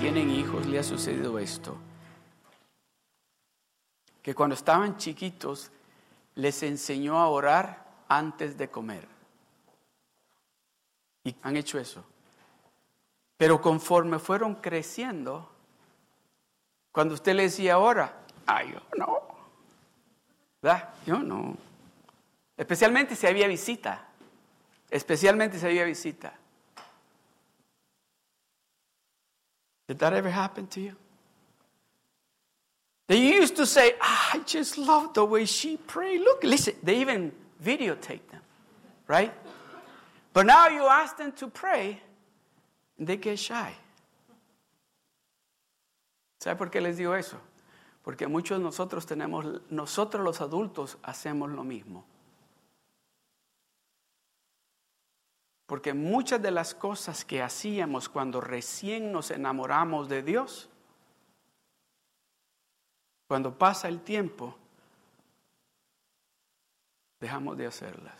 tienen hijos, le ha sucedido esto? Que cuando estaban chiquitos les enseñó a orar antes de comer. Y han hecho eso. Pero conforme fueron creciendo, cuando usted le decía ahora, ay, yo no. ¿Verdad? Yo no. Especialmente si había visita. Especialmente si había visita. Did that ever happen to you? They used to say, ah, I just love the way she prayed. Look, listen, they even videotape them, right? But now you ask them to pray, and they get shy. ¿Sabe por qué les digo eso? Porque muchos de nosotros tenemos, nosotros los adultos hacemos lo mismo. Porque muchas de las cosas que hacíamos cuando recién nos enamoramos de Dios, cuando pasa el tiempo, dejamos de hacerlas.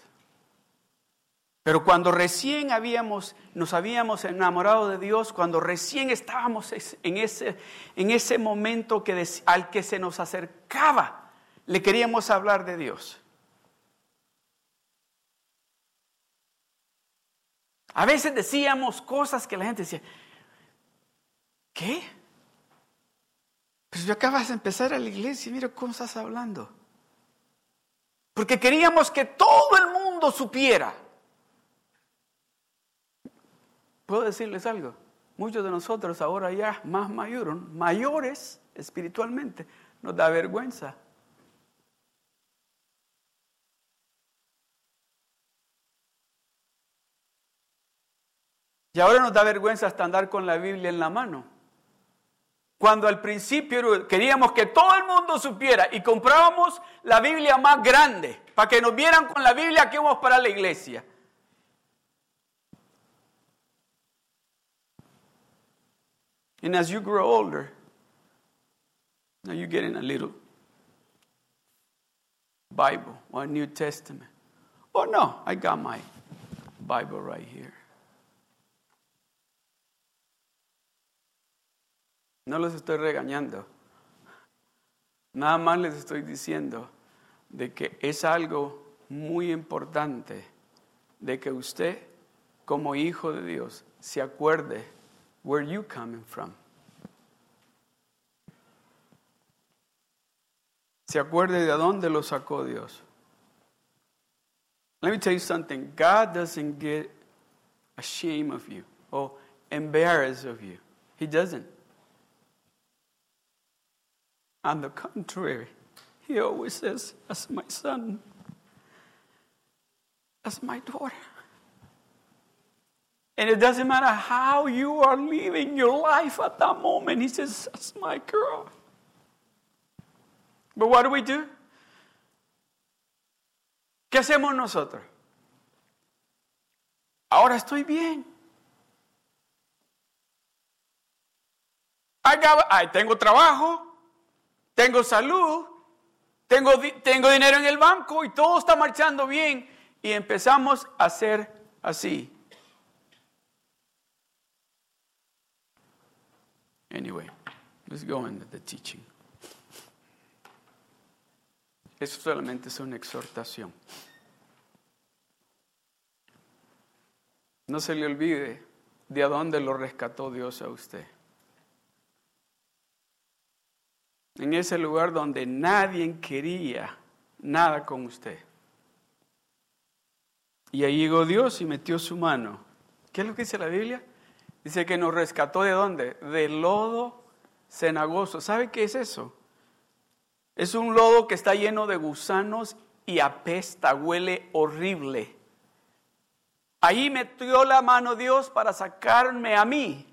Pero cuando recién habíamos, nos habíamos enamorado de Dios, cuando recién estábamos en ese, en ese momento que, al que se nos acercaba, le queríamos hablar de Dios. A veces decíamos cosas que la gente decía, ¿qué? Pues yo acabas de empezar a la iglesia y mira cómo estás hablando. Porque queríamos que todo el mundo supiera. ¿Puedo decirles algo? Muchos de nosotros ahora ya más mayores, mayores espiritualmente, nos da vergüenza Y ahora nos da vergüenza hasta andar con la Biblia en la mano. Cuando al principio queríamos que todo el mundo supiera y comprábamos la Biblia más grande para que nos vieran con la Biblia que íbamos para la iglesia. And as you grow older, now you're getting a little Bible or New Testament. Oh no, I got my Bible right here. No los estoy regañando. Nada más les estoy diciendo de que es algo muy importante de que usted como hijo de Dios se acuerde where you coming from. Se acuerde de dónde lo sacó Dios. Let me tell you something. God doesn't get ashamed of you or embarrassed of you. He doesn't. On the contrary, he always says, As my son, as my daughter. And it doesn't matter how you are living your life at that moment, he says, As my girl. But what do we do? ¿Qué hacemos nosotros? Ahora estoy bien. I tengo trabajo tengo salud, tengo, tengo dinero en el banco y todo está marchando bien. Y empezamos a hacer así. Anyway, let's go into the teaching. Eso solamente es una exhortación. No se le olvide de a dónde lo rescató Dios a usted. En ese lugar donde nadie quería nada con usted. Y ahí llegó Dios y metió su mano. ¿Qué es lo que dice la Biblia? Dice que nos rescató de dónde? Del lodo cenagoso. ¿Sabe qué es eso? Es un lodo que está lleno de gusanos y apesta, huele horrible. Ahí metió la mano Dios para sacarme a mí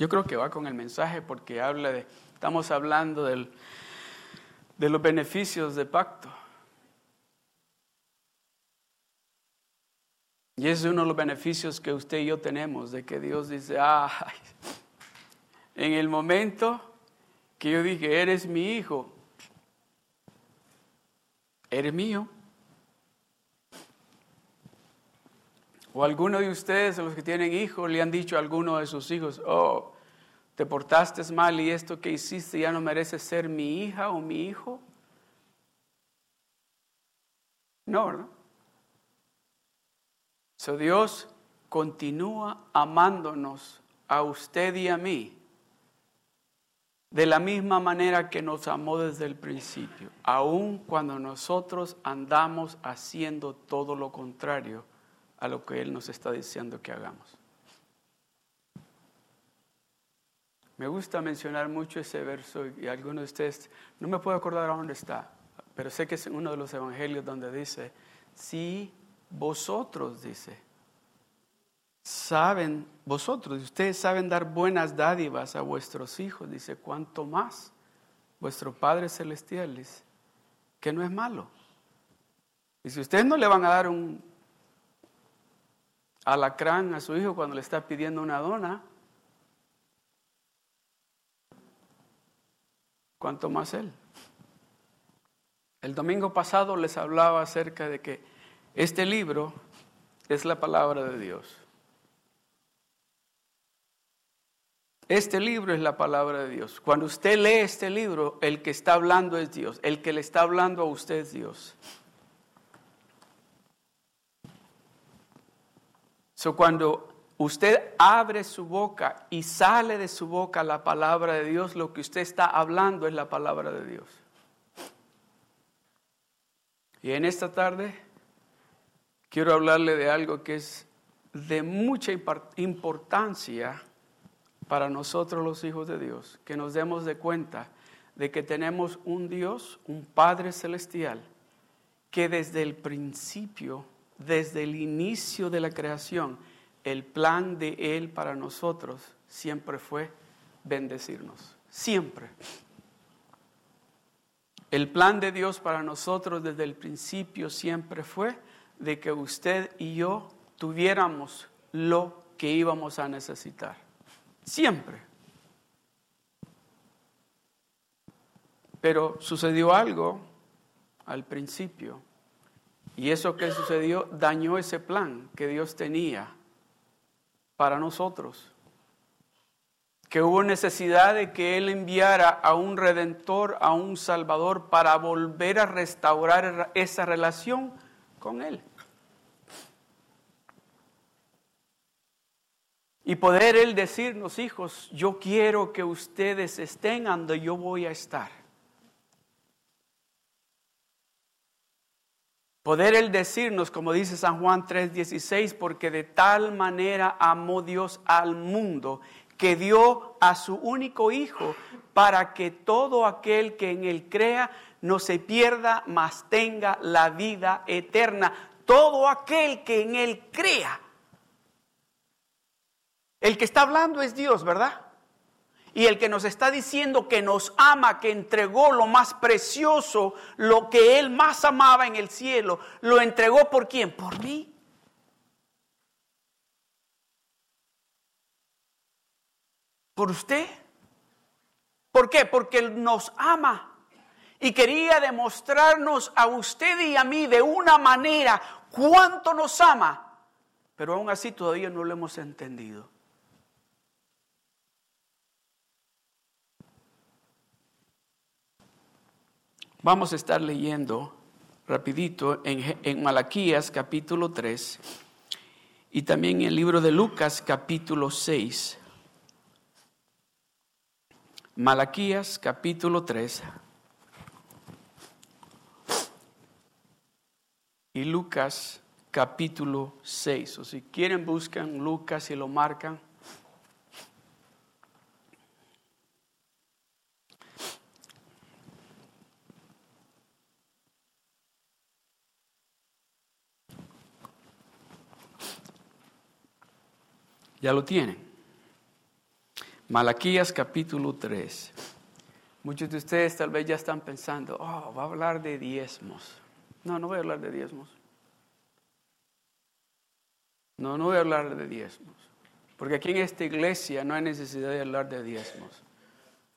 Yo creo que va con el mensaje porque habla de, estamos hablando del, de los beneficios de pacto. Y es uno de los beneficios que usted y yo tenemos, de que Dios dice, ah, en el momento que yo dije, eres mi hijo, eres mío. O alguno de ustedes, los que tienen hijos, le han dicho a alguno de sus hijos, oh, te portaste mal y esto que hiciste ya no merece ser mi hija o mi hijo. No, ¿no? So Dios continúa amándonos a usted y a mí de la misma manera que nos amó desde el principio, aun cuando nosotros andamos haciendo todo lo contrario a lo que Él nos está diciendo que hagamos. Me gusta mencionar mucho ese verso y algunos de ustedes, no me puedo acordar a dónde está, pero sé que es uno de los evangelios donde dice, si vosotros, dice, saben, vosotros, ustedes saben dar buenas dádivas a vuestros hijos, dice, cuánto más vuestro Padre Celestial, dice, que no es malo. Y si ustedes no le van a dar un alacrán a su hijo cuando le está pidiendo una dona, cuánto más él. El domingo pasado les hablaba acerca de que este libro es la palabra de Dios. Este libro es la palabra de Dios. Cuando usted lee este libro, el que está hablando es Dios. El que le está hablando a usted es Dios. So, cuando usted abre su boca y sale de su boca la palabra de Dios, lo que usted está hablando es la palabra de Dios. Y en esta tarde quiero hablarle de algo que es de mucha importancia para nosotros los hijos de Dios, que nos demos de cuenta de que tenemos un Dios, un Padre Celestial, que desde el principio desde el inicio de la creación, el plan de Él para nosotros siempre fue bendecirnos. Siempre. El plan de Dios para nosotros desde el principio siempre fue de que usted y yo tuviéramos lo que íbamos a necesitar. Siempre. Pero sucedió algo al principio y eso que sucedió dañó ese plan que Dios tenía para nosotros. Que hubo necesidad de que Él enviara a un redentor, a un salvador, para volver a restaurar esa relación con Él. Y poder Él decirnos, hijos, yo quiero que ustedes estén donde yo voy a estar. Poder Él decirnos, como dice San Juan 3:16, porque de tal manera amó Dios al mundo que dio a su único Hijo para que todo aquel que en Él crea no se pierda, mas tenga la vida eterna. Todo aquel que en Él crea. El que está hablando es Dios, ¿verdad? Y el que nos está diciendo que nos ama, que entregó lo más precioso, lo que Él más amaba en el cielo, lo entregó por quién? Por mí. ¿Por usted? ¿Por qué? Porque Él nos ama. Y quería demostrarnos a usted y a mí de una manera cuánto nos ama. Pero aún así todavía no lo hemos entendido. Vamos a estar leyendo rapidito en, Malaquías capítulo 3 y también en el libro de Lucas capítulo 6. Malaquías capítulo 3 y Lucas capítulo 6. O si quieren buscan Lucas y lo marcan. Ya lo tienen. Malaquías capítulo 3. Muchos de ustedes tal vez ya están pensando, oh, va a hablar de diezmos. No, no voy a hablar de diezmos. No, no voy a hablar de diezmos. Porque aquí en esta iglesia no hay necesidad de hablar de diezmos.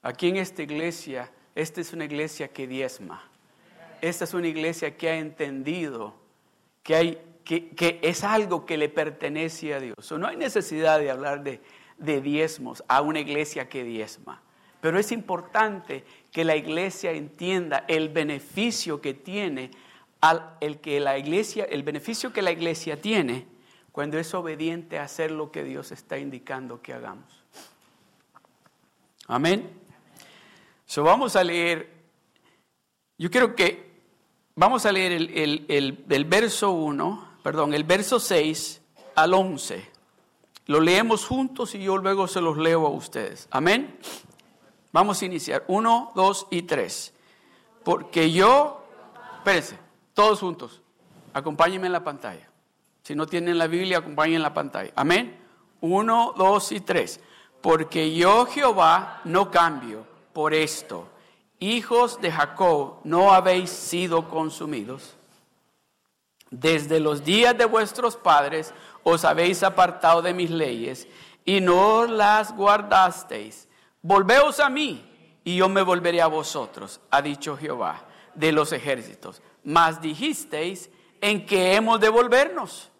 Aquí en esta iglesia, esta es una iglesia que diezma. esta es una iglesia que ha entendido que, hay, que, es algo que le pertenece a Dios. no hay necesidad de hablar de, diezmos a una iglesia que diezma. Pero es importante que la iglesia entienda el beneficio que tiene al, el que la iglesia, el beneficio que la iglesia tiene cuando es obediente a hacer lo que Dios está indicando que hagamos. Amén. So vamos a leer. Yo quiero que vamos a leer el, el, el verso 1, perdón, el verso 6 al 11. Lo leemos juntos y yo luego se los leo a ustedes. Amén. Vamos a iniciar. 1, 2 y 3. Porque yo, espérense, todos juntos. Acompáñenme en la pantalla. Si no tienen la Biblia, acompáñenme en la pantalla. Amén. 1, 2 y 3. Porque yo, Jehová, no cambio por esto. Hijos de Jacob, no habéis sido consumidos. Desde los días de vuestros padres os habéis apartado de mis leyes y no las guardasteis. Volveos a mí y yo me volveré a vosotros, ha dicho Jehová de los ejércitos. Mas dijisteis, ¿en qué hemos de volvernos?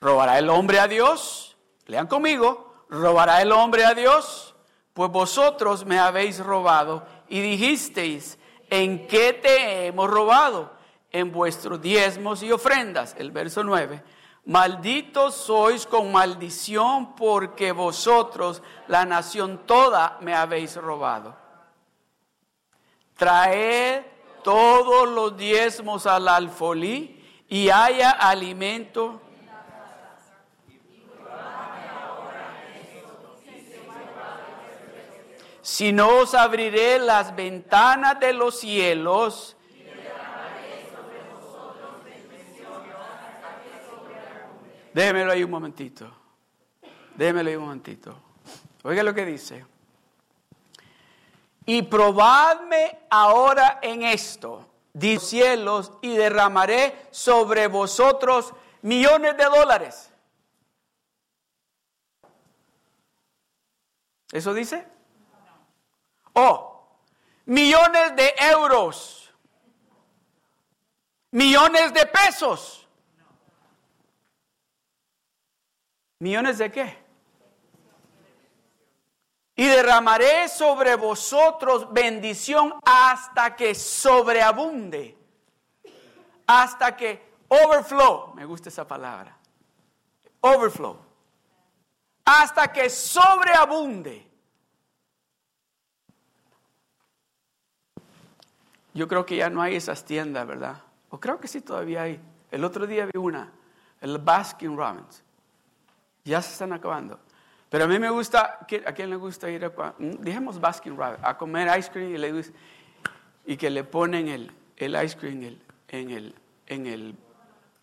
¿Robará el hombre a Dios? Lean conmigo, ¿robará el hombre a Dios? Pues vosotros me habéis robado y dijisteis, ¿en qué te hemos robado? En vuestros diezmos y ofrendas. El verso 9. Malditos sois con maldición porque vosotros, la nación toda, me habéis robado. Traed todos los diezmos al alfolí y haya alimento. Si no os abriré las ventanas de los cielos Déjemelo ahí un momentito. Déjemelo ahí un momentito. Oiga lo que dice. Y probadme ahora en esto, dice cielos, y derramaré sobre vosotros millones de dólares. ¿Eso dice? Oh, millones de euros, millones de pesos. ¿Millones de qué? Y derramaré sobre vosotros bendición hasta que sobreabunde. Hasta que overflow. Me gusta esa palabra. Overflow. Hasta que sobreabunde. Yo creo que ya no hay esas tiendas, ¿verdad? O creo que sí todavía hay. El otro día vi una, el Baskin Robbins. Ya se están acabando. Pero a mí me gusta, ¿a quién le gusta ir a, mm, dejemos Baskin Robbins, a comer ice cream y, le, y que le ponen el, el ice cream en el, en, el,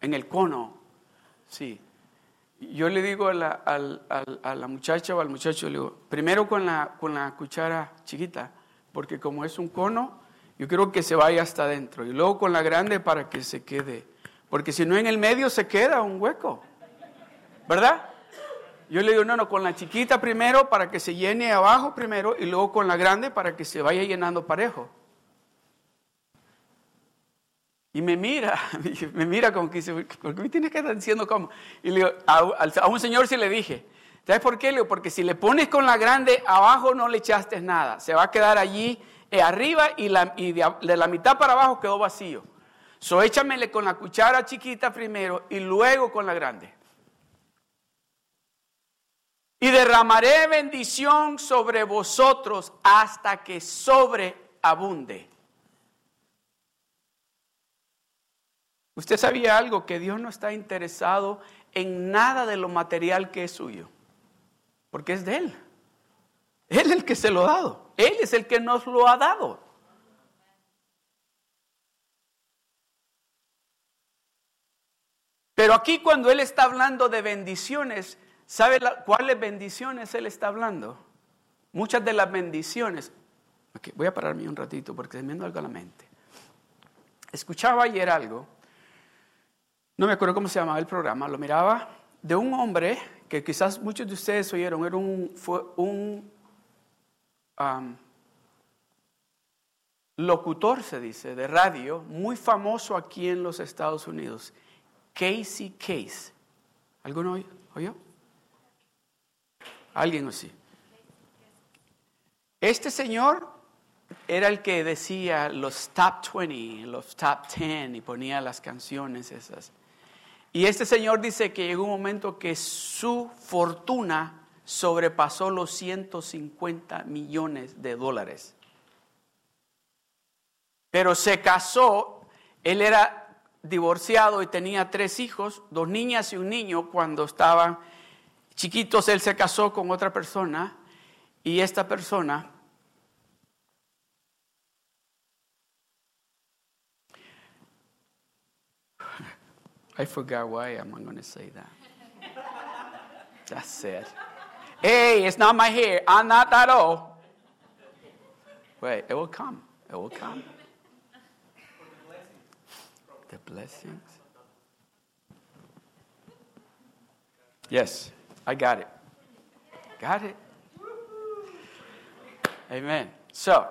en, el, cono? Sí. Yo le digo a la, a la muchacha o al muchacho, digo, primero con la, con la cuchara chiquita, porque como es un cono, yo quiero que se vaya hasta adentro. Y luego con la grande para que se quede. Porque si no en el medio se queda un hueco. ¿Verdad? Yo le digo, no, no, con la chiquita primero para que se llene abajo primero y luego con la grande para que se vaya llenando parejo. Y me mira, me mira como que dice, ¿por qué me tienes que estar diciendo cómo? Y le digo, a, un señor sí le dije, ¿sabes por qué? Le digo, porque si le pones con la grande abajo no le echaste nada, se va a quedar allí eh, arriba y, la, de, de, la mitad para abajo quedó vacío. So échamele con la cuchara chiquita primero y luego con la grande y derramaré bendición sobre vosotros hasta que sobreabunde. Usted sabía algo, que Dios no está interesado en nada de lo material que es suyo, porque es de Él. Él es el que se lo ha dado, Él es el que nos lo ha dado. Pero aquí cuando Él está hablando de bendiciones, ¿Sabe cuáles bendiciones Él está hablando? Muchas de las bendiciones. voy a pararme un ratito porque se me viene algo a la mente. Escuchaba ayer algo, no me acuerdo cómo se llamaba el programa, lo miraba de un hombre que quizás muchos de ustedes oyeron, era un locutor, se dice, de radio, muy famoso aquí en los Estados Unidos, Casey Case. ¿Alguno oyó? ¿Alguien o sí? Este señor era el que decía los top 20, los top 10 y ponía las canciones esas. Y este señor dice que llegó un momento que su fortuna sobrepasó los 150 millones de dólares. Pero se casó, él era divorciado y tenía tres hijos, dos niñas y un niño. Cuando estaban chiquitos, él se casó con otra persona y esta persona I forgot why I'm going to say that. That's it. Hey, it's not my hair. I'm not that old. Wait, it will come. It will come. The blessings. Yes, I got it. Got it. Amen. So,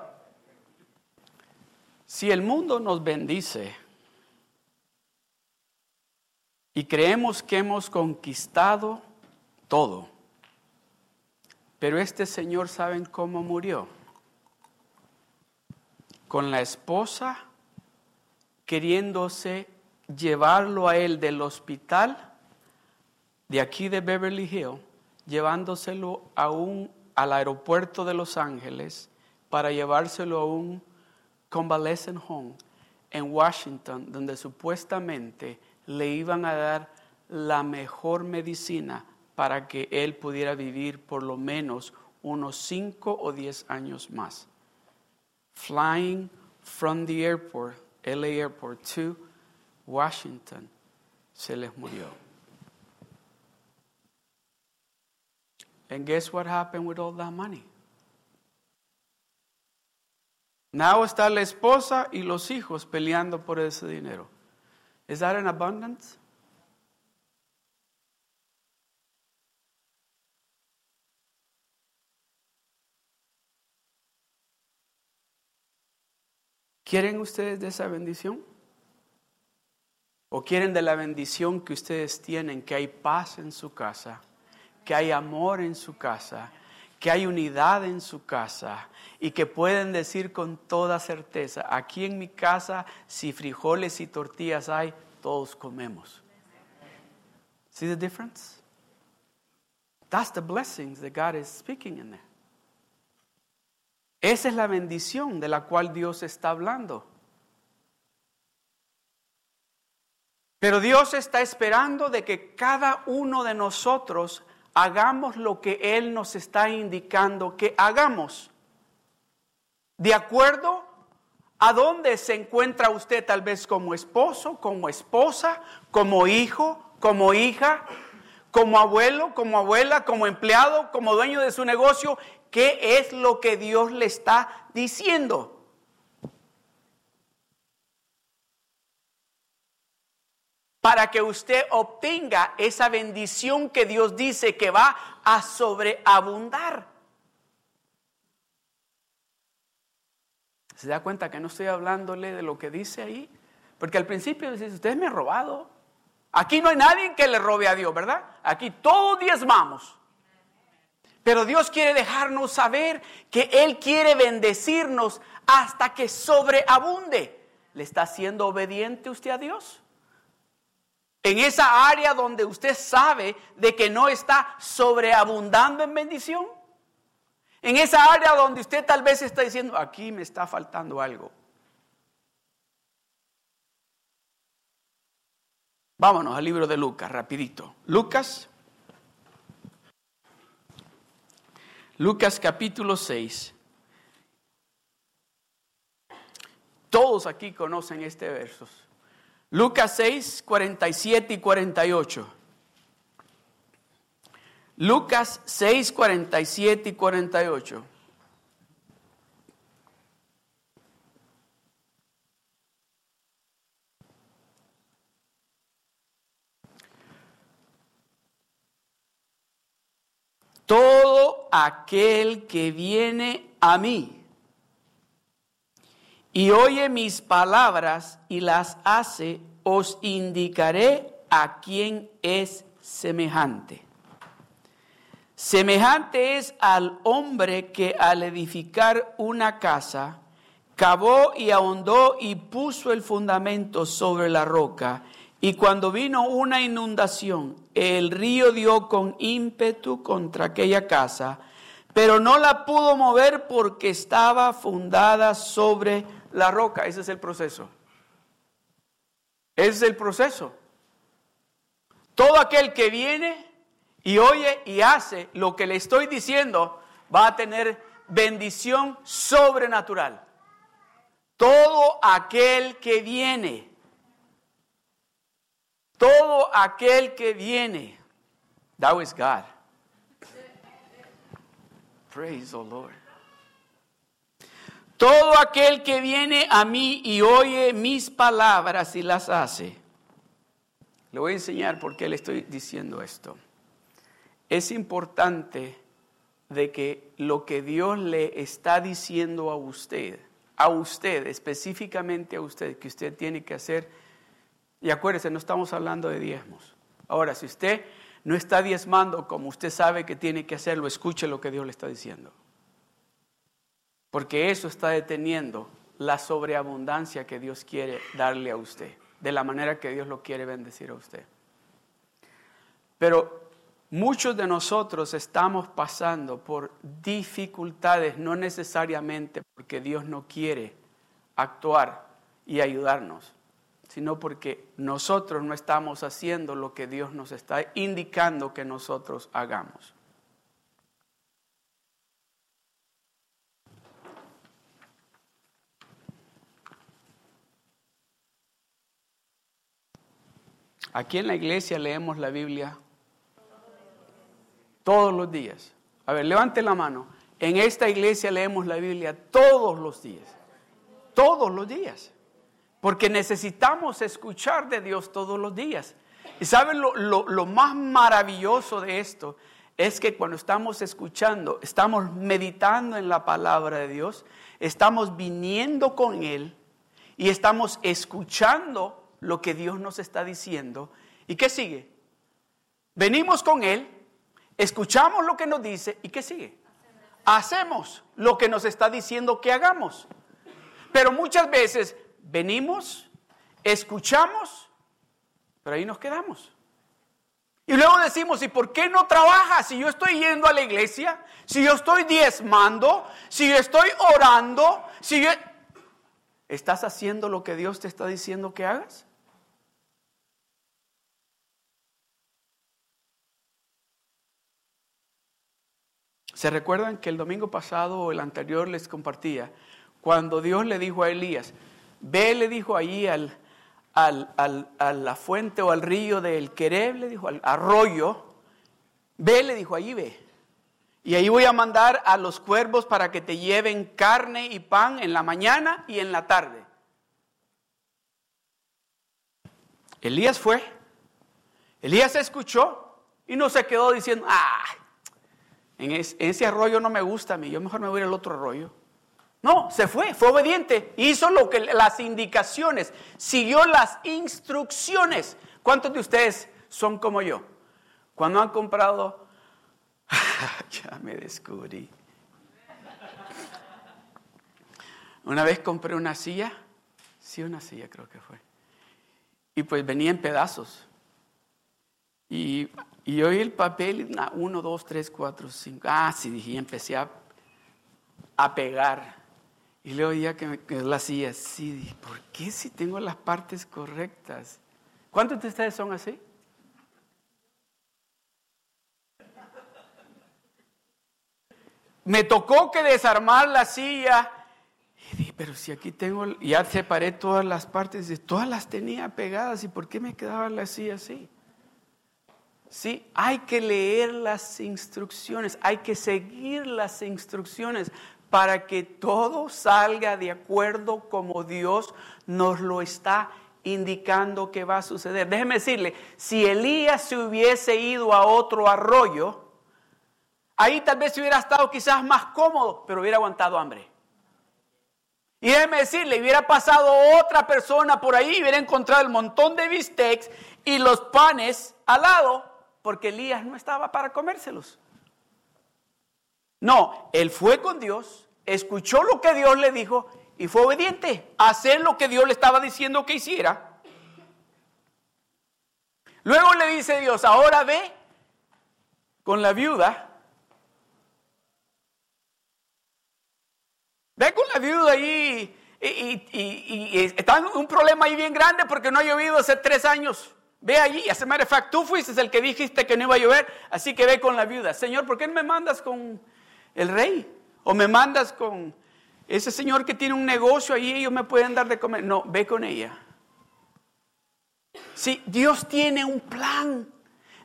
si el mundo nos bendice, y creemos que hemos conquistado todo. Pero este señor, ¿saben cómo murió? Con la esposa queriéndose llevarlo a él del hospital de aquí de Beverly Hills, llevándoselo a un, al aeropuerto de Los Ángeles para llevárselo a un convalescent home en Washington, donde supuestamente le iban a dar la mejor medicina para que él pudiera vivir por lo menos unos 5 o 10 años más. Flying from the airport, LA Airport, to Washington, se les murió. And guess what happened with all that money? Now está la esposa y los hijos peleando por ese dinero. Is that an abundance? ¿Quieren ustedes de esa bendición? ¿O quieren de la bendición que ustedes tienen, que hay paz en su casa, que hay amor en su casa, que hay unidad en su casa y que pueden decir con toda certeza, aquí en mi casa, si frijoles y tortillas hay, todos comemos. See the difference? That's the blessings that God is speaking in there. Esa es la bendición de la cual Dios está hablando. Pero Dios está esperando de que cada uno de nosotros hagamos lo que Él nos está indicando que hagamos. De acuerdo a dónde se encuentra usted tal vez como esposo, como esposa, como hijo, como hija, como abuelo, como abuela, como empleado, como dueño de su negocio. ¿Qué es lo que Dios le está diciendo? Para que usted obtenga esa bendición que Dios dice que va a sobreabundar. ¿Se da cuenta que no estoy hablándole de lo que dice ahí? Porque al principio dice, usted me ha robado. Aquí no hay nadie que le robe a Dios, ¿verdad? Aquí todos diezmamos. Pero Dios quiere dejarnos saber que Él quiere bendecirnos hasta que sobreabunde. ¿Le está siendo obediente usted a Dios? En esa área donde usted sabe de que no está sobreabundando en bendición. En esa área donde usted tal vez está diciendo, aquí me está faltando algo. Vámonos al libro de Lucas, rapidito. Lucas. Lucas capítulo 6. Todos aquí conocen este verso. Lucas 6, 47 y 48. Lucas 6, 47 y 48. Todo aquel que viene a mí y oye mis palabras y las hace, os indicaré a quién es semejante. Semejante es al hombre que al edificar una casa, cavó y ahondó y puso el fundamento sobre la roca. Y cuando vino una inundación, el río dio con ímpetu contra aquella casa, pero no la pudo mover porque estaba fundada sobre la roca. Ese es el proceso. Ese es el proceso. Todo aquel que viene y oye y hace lo que le estoy diciendo va a tener bendición sobrenatural. Todo aquel que viene, todo aquel que viene, that is God. Praise the Lord. Todo aquel que viene a mí y oye mis palabras y las hace. Le voy a enseñar por qué le estoy diciendo esto es importante de que lo que Dios le está diciendo a usted, a usted, específicamente a usted, que usted tiene que hacer, y acuérdese, no estamos hablando de diezmos. Ahora, si usted no está diezmando como usted sabe que tiene que hacerlo, escuche lo que Dios le está diciendo. Porque eso está deteniendo la sobreabundancia que Dios quiere darle a usted, de la manera que Dios lo quiere bendecir a usted. Pero Muchos de nosotros estamos pasando por dificultades, no necesariamente porque Dios no quiere actuar y ayudarnos, sino porque nosotros no estamos haciendo lo que Dios nos está indicando que nosotros hagamos. Aquí en la iglesia leemos la Biblia todos los días. A ver, levante la mano. En esta iglesia leemos la Biblia todos los días. Todos los días. Porque necesitamos escuchar de Dios todos los días. Y saben lo, lo, más maravilloso de esto es que cuando estamos escuchando, estamos meditando en la palabra de Dios, estamos viniendo con Él y estamos escuchando lo que Dios nos está diciendo. ¿Y qué sigue? Venimos con Él Escuchamos lo que nos dice y ¿qué sigue? Hacemos lo que nos está diciendo que hagamos. Pero muchas veces venimos, escuchamos, pero ahí nos quedamos. Y luego decimos, ¿y por qué no trabajas? Si yo estoy yendo a la iglesia, si yo estoy diezmando, si yo estoy orando, si yo... ¿Estás haciendo lo que Dios te está diciendo que hagas? ¿Se recuerdan que el domingo pasado o el anterior les compartía? Cuando Dios le dijo a Elías, ve, le dijo allí al, a la fuente o al río del Quereb, le dijo al arroyo, ve, le dijo, allí ve. Y ahí voy a mandar a los cuervos para que te lleven carne y pan en la mañana y en la tarde. Elías fue, Elías escuchó y no se quedó diciendo, ah, en, ese arroyo no me gusta a mí, yo mejor me voy al otro arroyo. No, se fue, fue obediente, hizo lo que las indicaciones, siguió las instrucciones. ¿Cuántos de ustedes son como yo? Cuando han comprado, ya me descubrí. Una vez compré una silla, sí, una silla creo que fue, y pues venía en pedazos. Y y oí el papel, uno, dos, tres, cuatro, cinco. Ah, sí, dije, y empecé a, pegar. Y le oía que, la hacía así. Dije, ¿por qué si tengo las partes correctas? ¿Cuántos de ustedes son así? Me tocó que desarmar la silla. Y dije, pero si aquí tengo, ya separé todas las partes, todas las tenía pegadas, ¿y por qué me quedaba la silla así? ¿Sí? Hay que leer las instrucciones, hay que seguir las instrucciones para que todo salga de acuerdo como Dios nos lo está indicando que va a suceder. Déjeme decirle, si Elías se hubiese ido a otro arroyo, ahí tal vez hubiera estado quizás más cómodo, pero hubiera aguantado hambre. Y déjeme decirle, hubiera pasado otra persona por ahí hubiera encontrado el montón de bistecs y los panes al lado, porque Elías no estaba para comérselos. No, él fue con Dios, escuchó lo que Dios le dijo y fue obediente a hacer lo que Dios le estaba diciendo que hiciera. Luego le dice Dios, ahora ve con la viuda Ve con la viuda ahí y, está un problema ahí bien grande porque no ha llovido hace tres años. Ve allí, matter of tú fuiste el que dijiste que no iba a llover, así que ve con la viuda. Señor, ¿por qué no me mandas con el rey? O me mandas con ese señor que tiene un negocio ahí, ellos me pueden dar de comer. No, ve con ella. Sí, Dios tiene un plan.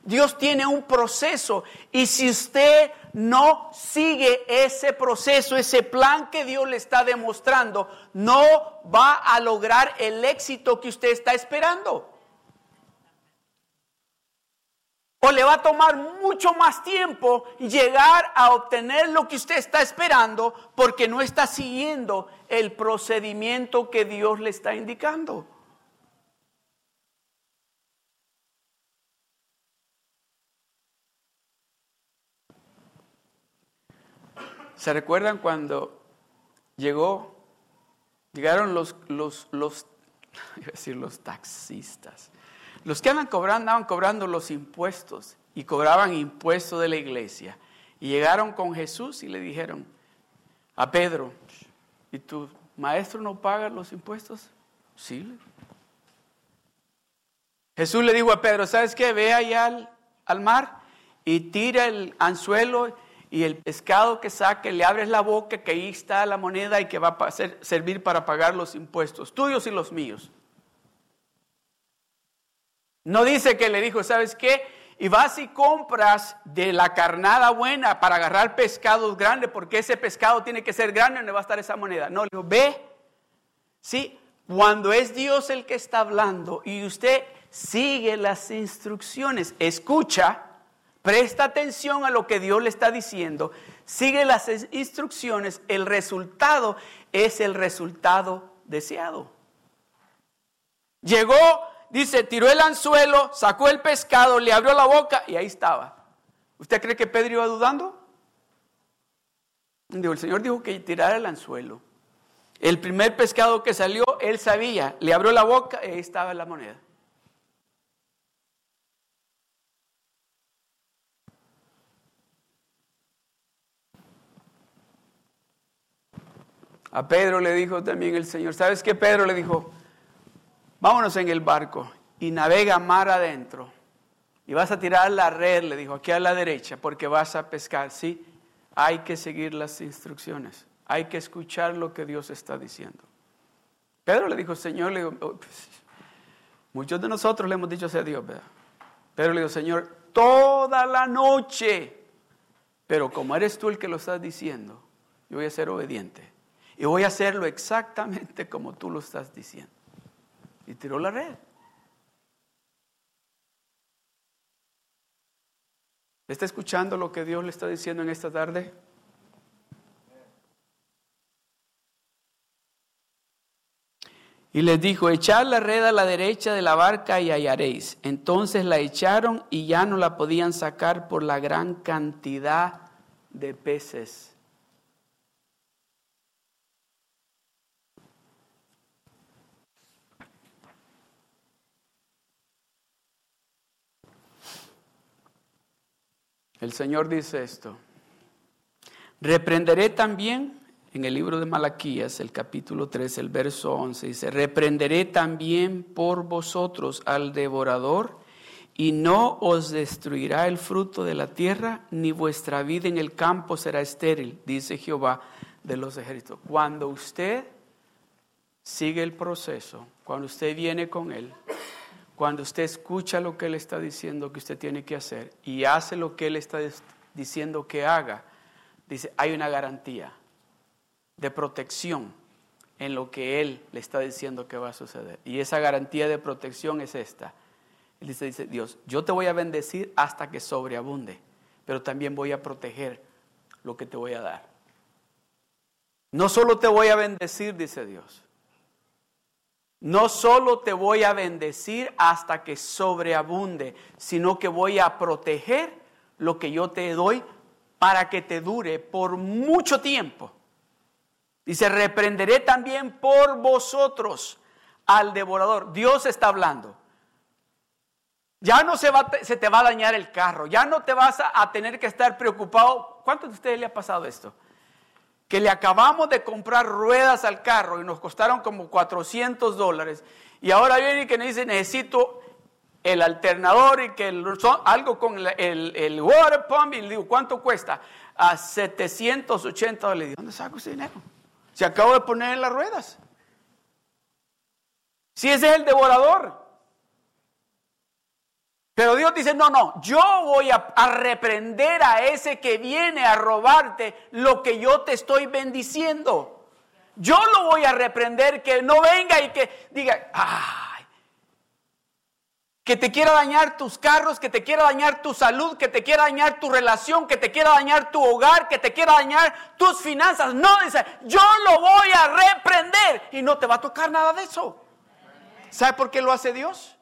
Dios tiene un proceso y si usted no sigue ese proceso, ese plan que Dios le está demostrando, no va a lograr el éxito que usted está esperando. O le va a tomar mucho más tiempo llegar a obtener lo que usted está esperando porque no está siguiendo el procedimiento que Dios le está indicando. ¿Se recuerdan cuando llegó, llegaron los, los, los, decir los taxistas? Los que andan cobrando, andaban cobrando los impuestos y cobraban impuestos de la iglesia. Y llegaron con Jesús y le dijeron a Pedro, ¿y tu maestro no paga los impuestos? Sí. Jesús le dijo a Pedro, ¿sabes qué? Ve allá al, al mar y tira el anzuelo y el pescado que saque le abres la boca, que ahí está la moneda y que va a servir para pagar los impuestos, tuyos y los míos. No dice que le dijo, ¿sabes qué? Y vas y compras de la carnada buena para agarrar pescados grandes, porque ese pescado tiene que ser grande donde va a estar esa moneda. No, le dijo, ve, sí, cuando es Dios el que está hablando y usted sigue las instrucciones, escucha, Presta atención a lo que Dios le está diciendo. Sigue las instrucciones. El resultado es el resultado deseado. Llegó, dice, tiró el anzuelo, sacó el pescado, le abrió la boca y ahí estaba. ¿Usted cree que Pedro iba dudando? El Señor dijo que tirara el anzuelo. El primer pescado que salió, él sabía, le abrió la boca y ahí estaba la moneda. A Pedro le dijo también el Señor, ¿sabes qué Pedro le dijo? Vámonos en el barco y navega mar adentro. Y vas a tirar la red, le dijo, aquí a la derecha, porque vas a pescar. Sí, hay que seguir las instrucciones. Hay que escuchar lo que Dios está diciendo. Pedro le dijo, Señor, le digo, oh, pues, muchos de nosotros le hemos dicho a Dios, ¿verdad? Pedro le dijo, Señor, toda la noche, pero como eres tú el que lo estás diciendo, yo voy a ser obediente. Y voy a hacerlo exactamente como tú lo estás diciendo. Y tiró la red. ¿Está escuchando lo que Dios le está diciendo en esta tarde? Y les dijo, echad la red a la derecha de la barca y hallaréis. Entonces la echaron y ya no la podían sacar por la gran cantidad de peces El Señor dice esto. Reprenderé también, en el libro de Malaquías, el capítulo 3, el verso 11, dice, reprenderé también por vosotros al devorador y no os destruirá el fruto de la tierra, ni vuestra vida en el campo será estéril, dice Jehová de los ejércitos. Cuando usted sigue el proceso, cuando usted viene con Él, cuando usted escucha lo que Él está diciendo que usted tiene que hacer y hace lo que Él está diciendo que haga, dice, hay una garantía de protección en lo que Él le está diciendo que va a suceder. Y esa garantía de protección es esta. Él dice, dice, Dios, yo te voy a bendecir hasta que sobreabunde, pero también voy a proteger lo que te voy a dar. No solo te voy a bendecir, dice Dios. No solo te voy a bendecir hasta que sobreabunde, sino que voy a proteger lo que yo te doy para que te dure por mucho tiempo. Dice, reprenderé también por vosotros al devorador. Dios está hablando. Ya no se, va, te va a dañar el carro, ya no te vas a, a tener que estar preocupado. ¿Cuántos de ustedes le ha pasado esto? Que le acabamos de comprar ruedas al carro y nos costaron como 400 dólares. Y ahora viene y que me dice, necesito el alternador y que algo con el, el, water pump. Y le digo, ¿cuánto cuesta? A 780 dólares. Le digo, ¿dónde saco ese dinero? Se acabo de poner en las ruedas. Si ese es el devorador. Pero Dios dice, no, no, yo voy a, reprender a ese que viene a robarte lo que yo te estoy bendiciendo. Yo lo voy a reprender, que no venga y que diga, ay, que te quiera dañar tus carros, que te quiera dañar tu salud, que te quiera dañar tu relación, que te quiera dañar tu hogar, que te quiera dañar tus finanzas. No, dice, yo lo voy a reprender y no te va a tocar nada de eso. ¿Sabe por qué lo hace Dios?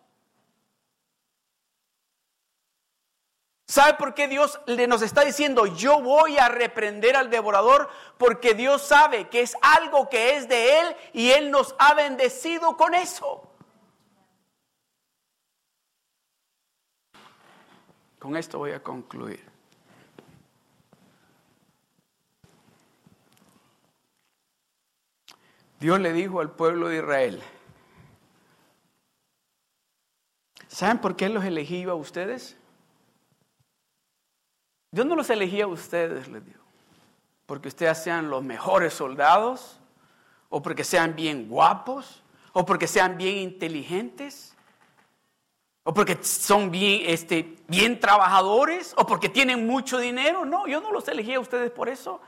¿Sabe por qué Dios le nos está diciendo, yo voy a reprender al devorador? Porque Dios sabe que es algo que es de Él y Él nos ha bendecido con eso. Con esto voy a concluir. Dios le dijo al pueblo de Israel, ¿Saben por qué los elegí a ustedes? Dios no los elegía a ustedes, les digo, porque ustedes sean los mejores soldados, o porque sean bien guapos, o porque sean bien inteligentes, o porque son bien, este, bien trabajadores, o porque tienen mucho dinero. No, yo no los elegí a ustedes por eso.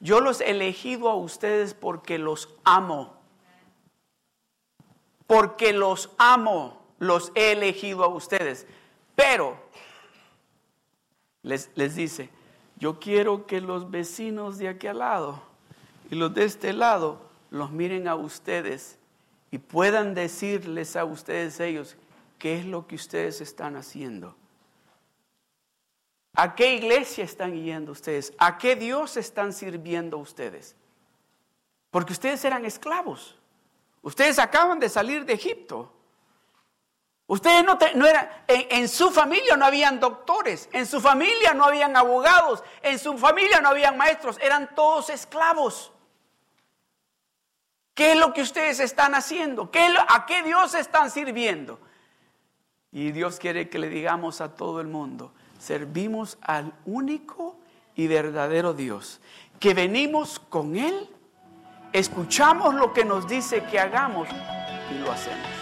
Yo los he elegido a ustedes porque los amo. Porque los amo los he elegido a ustedes. Pero les, dice, yo quiero que los vecinos de aquí al lado y los de este lado los miren a ustedes y puedan decirles a ustedes ellos qué es lo que ustedes están haciendo. ¿A qué iglesia están yendo ustedes? ¿A qué Dios están sirviendo ustedes? Porque ustedes eran esclavos. Ustedes acaban de salir de Egipto. Ustedes no, eran, en, su familia no habían doctores, en su familia no habían abogados, en su familia no habían maestros, eran todos esclavos. ¿Qué es lo que ustedes están haciendo? ¿Qué, ¿A qué Dios están sirviendo? Y Dios quiere que le digamos a todo el mundo, servimos al único y verdadero Dios, que venimos con Él, escuchamos lo que nos dice que hagamos y lo hacemos.